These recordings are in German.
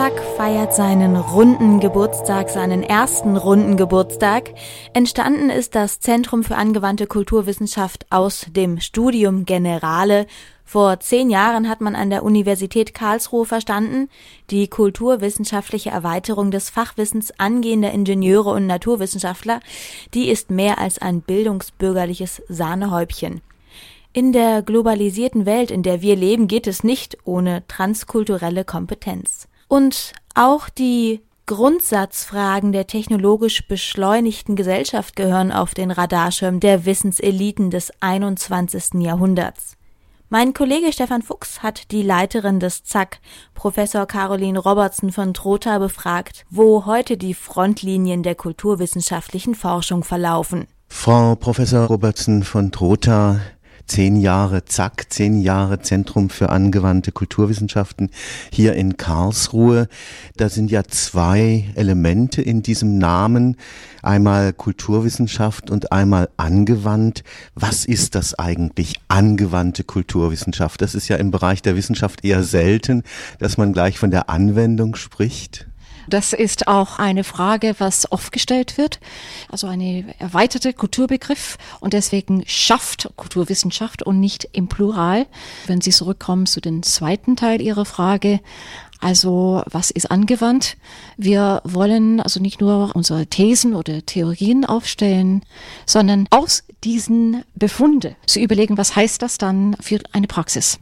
ZAK feiert seinen runden Geburtstag, seinen ersten runden Geburtstag. Entstanden ist das Zentrum für angewandte Kulturwissenschaft aus dem Studium Generale. Vor zehn Jahren hat man an der Universität Karlsruhe verstanden, die kulturwissenschaftliche Erweiterung des Fachwissens angehender Ingenieure und Naturwissenschaftler, die ist mehr als ein bildungsbürgerliches Sahnehäubchen. In der globalisierten Welt, in der wir leben, geht es nicht ohne transkulturelle Kompetenz. Und auch die Grundsatzfragen der technologisch beschleunigten Gesellschaft gehören auf den Radarschirm der Wissenseliten des 21. Jahrhunderts. Mein Kollege Stefan Fuchs hat die Leiterin des ZAK, Professor Caroline Robertson von Trotha, befragt, wo heute die Frontlinien der kulturwissenschaftlichen Forschung verlaufen. Frau Professor Robertson von Trotha, zehn Jahre ZAK, zehn Jahre Zentrum für angewandte Kulturwissenschaften hier in Karlsruhe. Da sind ja zwei Elemente in diesem Namen. Einmal Kulturwissenschaft und einmal angewandt. Was ist das eigentlich, angewandte Kulturwissenschaft? Das ist ja im Bereich der Wissenschaft eher selten, dass man gleich von der Anwendung spricht. Das ist auch eine Frage, was oft gestellt wird. Also eine erweiterte Kulturbegriff und deswegen schafft Kulturwissenschaft und nicht im Plural. Wenn Sie zurückkommen zu den zweiten Teil Ihrer Frage, also was ist angewandt? Wir wollen also nicht nur unsere Thesen oder Theorien aufstellen, sondern aus diesen Befunde zu überlegen, was heißt das dann für eine Praxis.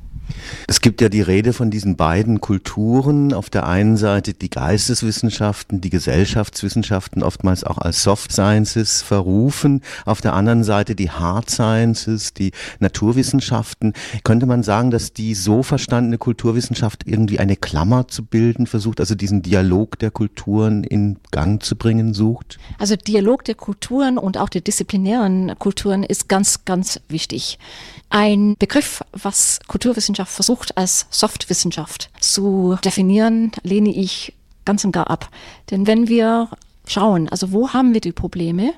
Es gibt ja die Rede von diesen beiden Kulturen. Auf der einen Seite die Geisteswissenschaften, die Gesellschaftswissenschaften, oftmals auch als Soft Sciences verrufen. Auf der anderen Seite die Hard Sciences, die Naturwissenschaften. Könnte man sagen, dass die so verstandene Kulturwissenschaft irgendwie eine Klammer zu bilden versucht, also diesen Dialog der Kulturen in Gang zu bringen sucht? Also Dialog der Kulturen und auch der disziplinären Kulturen ist ganz, ganz wichtig. Ein Begriff, was Kulturwissenschaft versucht als Softwissenschaft zu definieren, lehne ich ganz und gar ab. Denn wenn wir schauen, also wo haben wir die Probleme,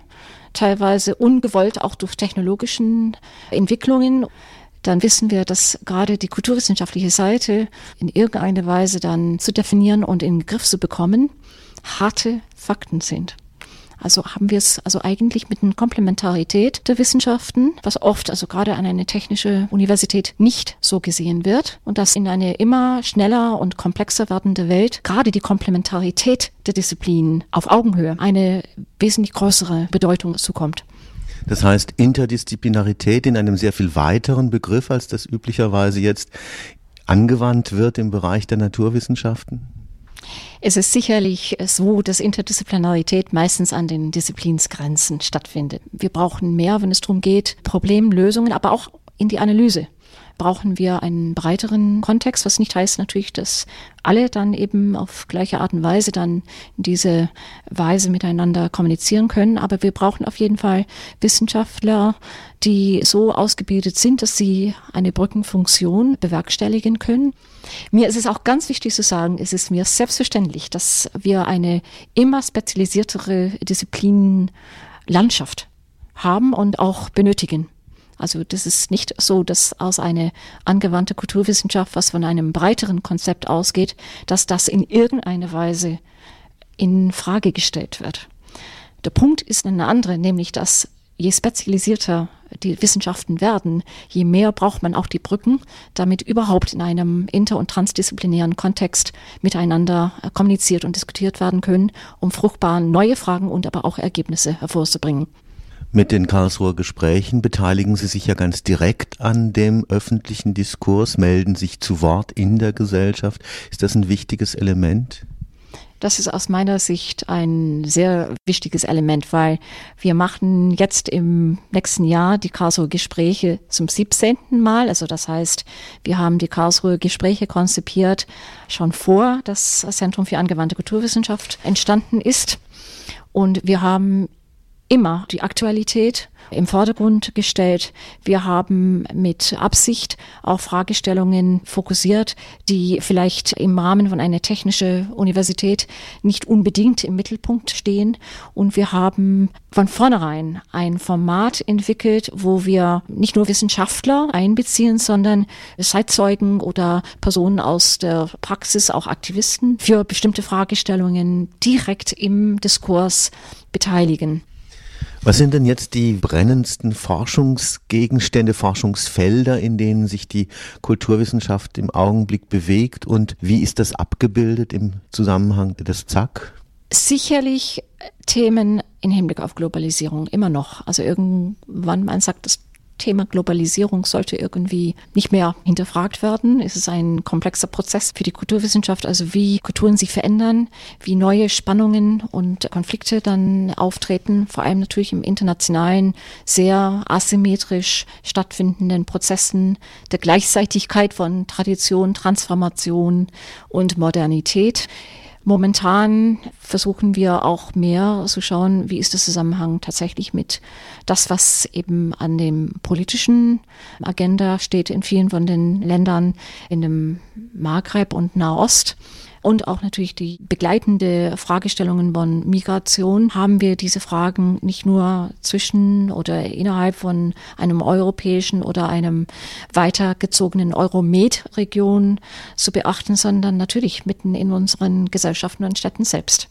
teilweise ungewollt auch durch technologischen Entwicklungen, dann wissen wir, dass gerade die kulturwissenschaftliche Seite in irgendeiner Weise dann zu definieren und in den Griff zu bekommen, harte Fakten sind. Also haben wir es also eigentlich mit einer Komplementarität der Wissenschaften, was oft also gerade an einer technischen Universität nicht so gesehen wird und dass in eine immer schneller und komplexer werdende Welt gerade die Komplementarität der Disziplinen auf Augenhöhe eine wesentlich größere Bedeutung zukommt. Das heißt Interdisziplinarität in einem sehr viel weiteren Begriff, als das üblicherweise jetzt angewandt wird im Bereich der Naturwissenschaften? Es ist sicherlich so, dass Interdisziplinarität meistens an den Disziplinsgrenzen stattfindet. Wir brauchen mehr, wenn es darum geht, Problemlösungen, aber auch in die Analyse brauchen wir einen breiteren Kontext, was nicht heißt natürlich, dass alle dann eben auf gleiche Art und Weise dann diese Weise miteinander kommunizieren können. Aber wir brauchen auf jeden Fall Wissenschaftler, die so ausgebildet sind, dass sie eine Brückenfunktion bewerkstelligen können. Mir ist es auch ganz wichtig zu sagen, es ist mir selbstverständlich, dass wir eine immer spezialisiertere Disziplinenlandschaft haben und auch benötigen. Also das ist nicht so, dass aus einer angewandte Kulturwissenschaft, was von einem breiteren Konzept ausgeht, dass das in irgendeiner Weise in Frage gestellt wird. Der Punkt ist eine andere, nämlich dass je spezialisierter die Wissenschaften werden, je mehr braucht man auch die Brücken, damit überhaupt in einem inter- und transdisziplinären Kontext miteinander kommuniziert und diskutiert werden können, um fruchtbare neue Fragen und aber auch Ergebnisse hervorzubringen. Mit den Karlsruher Gesprächen beteiligen Sie sich ja ganz direkt an dem öffentlichen Diskurs, melden sich zu Wort in der Gesellschaft. Ist das ein wichtiges Element? Das ist aus meiner Sicht ein sehr wichtiges Element, weil wir machen jetzt im nächsten Jahr die Karlsruher Gespräche zum 17. Mal. Also das heißt, wir haben die Karlsruher Gespräche konzipiert schon vor das Zentrum für angewandte Kulturwissenschaft entstanden ist. Und wir haben immer die Aktualität im Vordergrund gestellt. Wir haben mit Absicht auch Fragestellungen fokussiert, die vielleicht im Rahmen von einer technischen Universität nicht unbedingt im Mittelpunkt stehen. Und wir haben von vornherein ein Format entwickelt, wo wir nicht nur Wissenschaftler einbeziehen, sondern Zeitzeugen oder Personen aus der Praxis, auch Aktivisten, für bestimmte Fragestellungen direkt im Diskurs beteiligen. Was sind denn jetzt die brennendsten Forschungsgegenstände, Forschungsfelder, in denen sich die Kulturwissenschaft im Augenblick bewegt und wie ist das abgebildet im Zusammenhang des ZAK? Sicherlich Themen in Hinblick auf Globalisierung immer noch. Also irgendwann, man sagt, das Thema Globalisierung sollte irgendwie nicht mehr hinterfragt werden. Es ist ein komplexer Prozess für die Kulturwissenschaft, also wie Kulturen sich verändern, wie neue Spannungen und Konflikte dann auftreten, vor allem natürlich im internationalen, sehr asymmetrisch stattfindenden Prozessen der Gleichzeitigkeit von Tradition, Transformation und Modernität. Momentan versuchen wir auch mehr zu schauen, wie ist der Zusammenhang tatsächlich mit das, was eben an dem politischen Agenda steht in vielen von den Ländern in dem Maghreb und Nahost und auch natürlich die begleitende Fragestellungen von Migration haben wir diese Fragen nicht nur zwischen oder innerhalb von einem europäischen oder einem weitergezogenen Euromed-Region zu beachten, sondern natürlich mitten in unseren Gesellschaften und Städten selbst.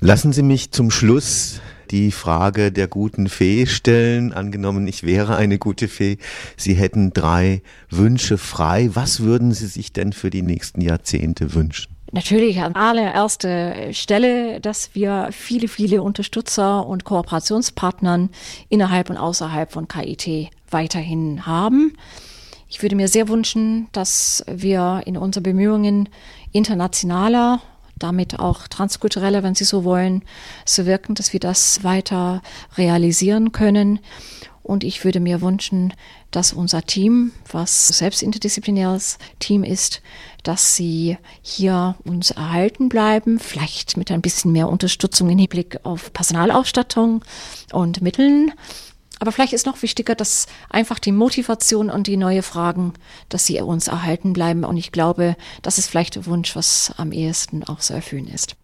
Lassen Sie mich zum Schluss die Frage der guten Fee stellen. Angenommen, ich wäre eine gute Fee. Sie hätten drei Wünsche frei. Was würden Sie sich denn für die nächsten Jahrzehnte wünschen? Natürlich an allererster Stelle, dass wir viele, viele Unterstützer und Kooperationspartnern innerhalb und außerhalb von KIT weiterhin haben. Ich würde mir sehr wünschen, dass wir in unseren Bemühungen internationaler, damit auch transkultureller, wenn Sie so wollen, zu wirken, dass wir das weiter realisieren können. Und ich würde mir wünschen, dass unser Team, was selbst interdisziplinäres Team ist, dass sie hier uns erhalten bleiben, vielleicht mit ein bisschen mehr Unterstützung im Hinblick auf Personalausstattung und Mitteln. Aber vielleicht ist noch wichtiger, dass einfach die Motivation und die neue Fragen, dass sie uns erhalten bleiben. Und ich glaube, das ist vielleicht der Wunsch, was am ehesten auch zu erfüllen ist.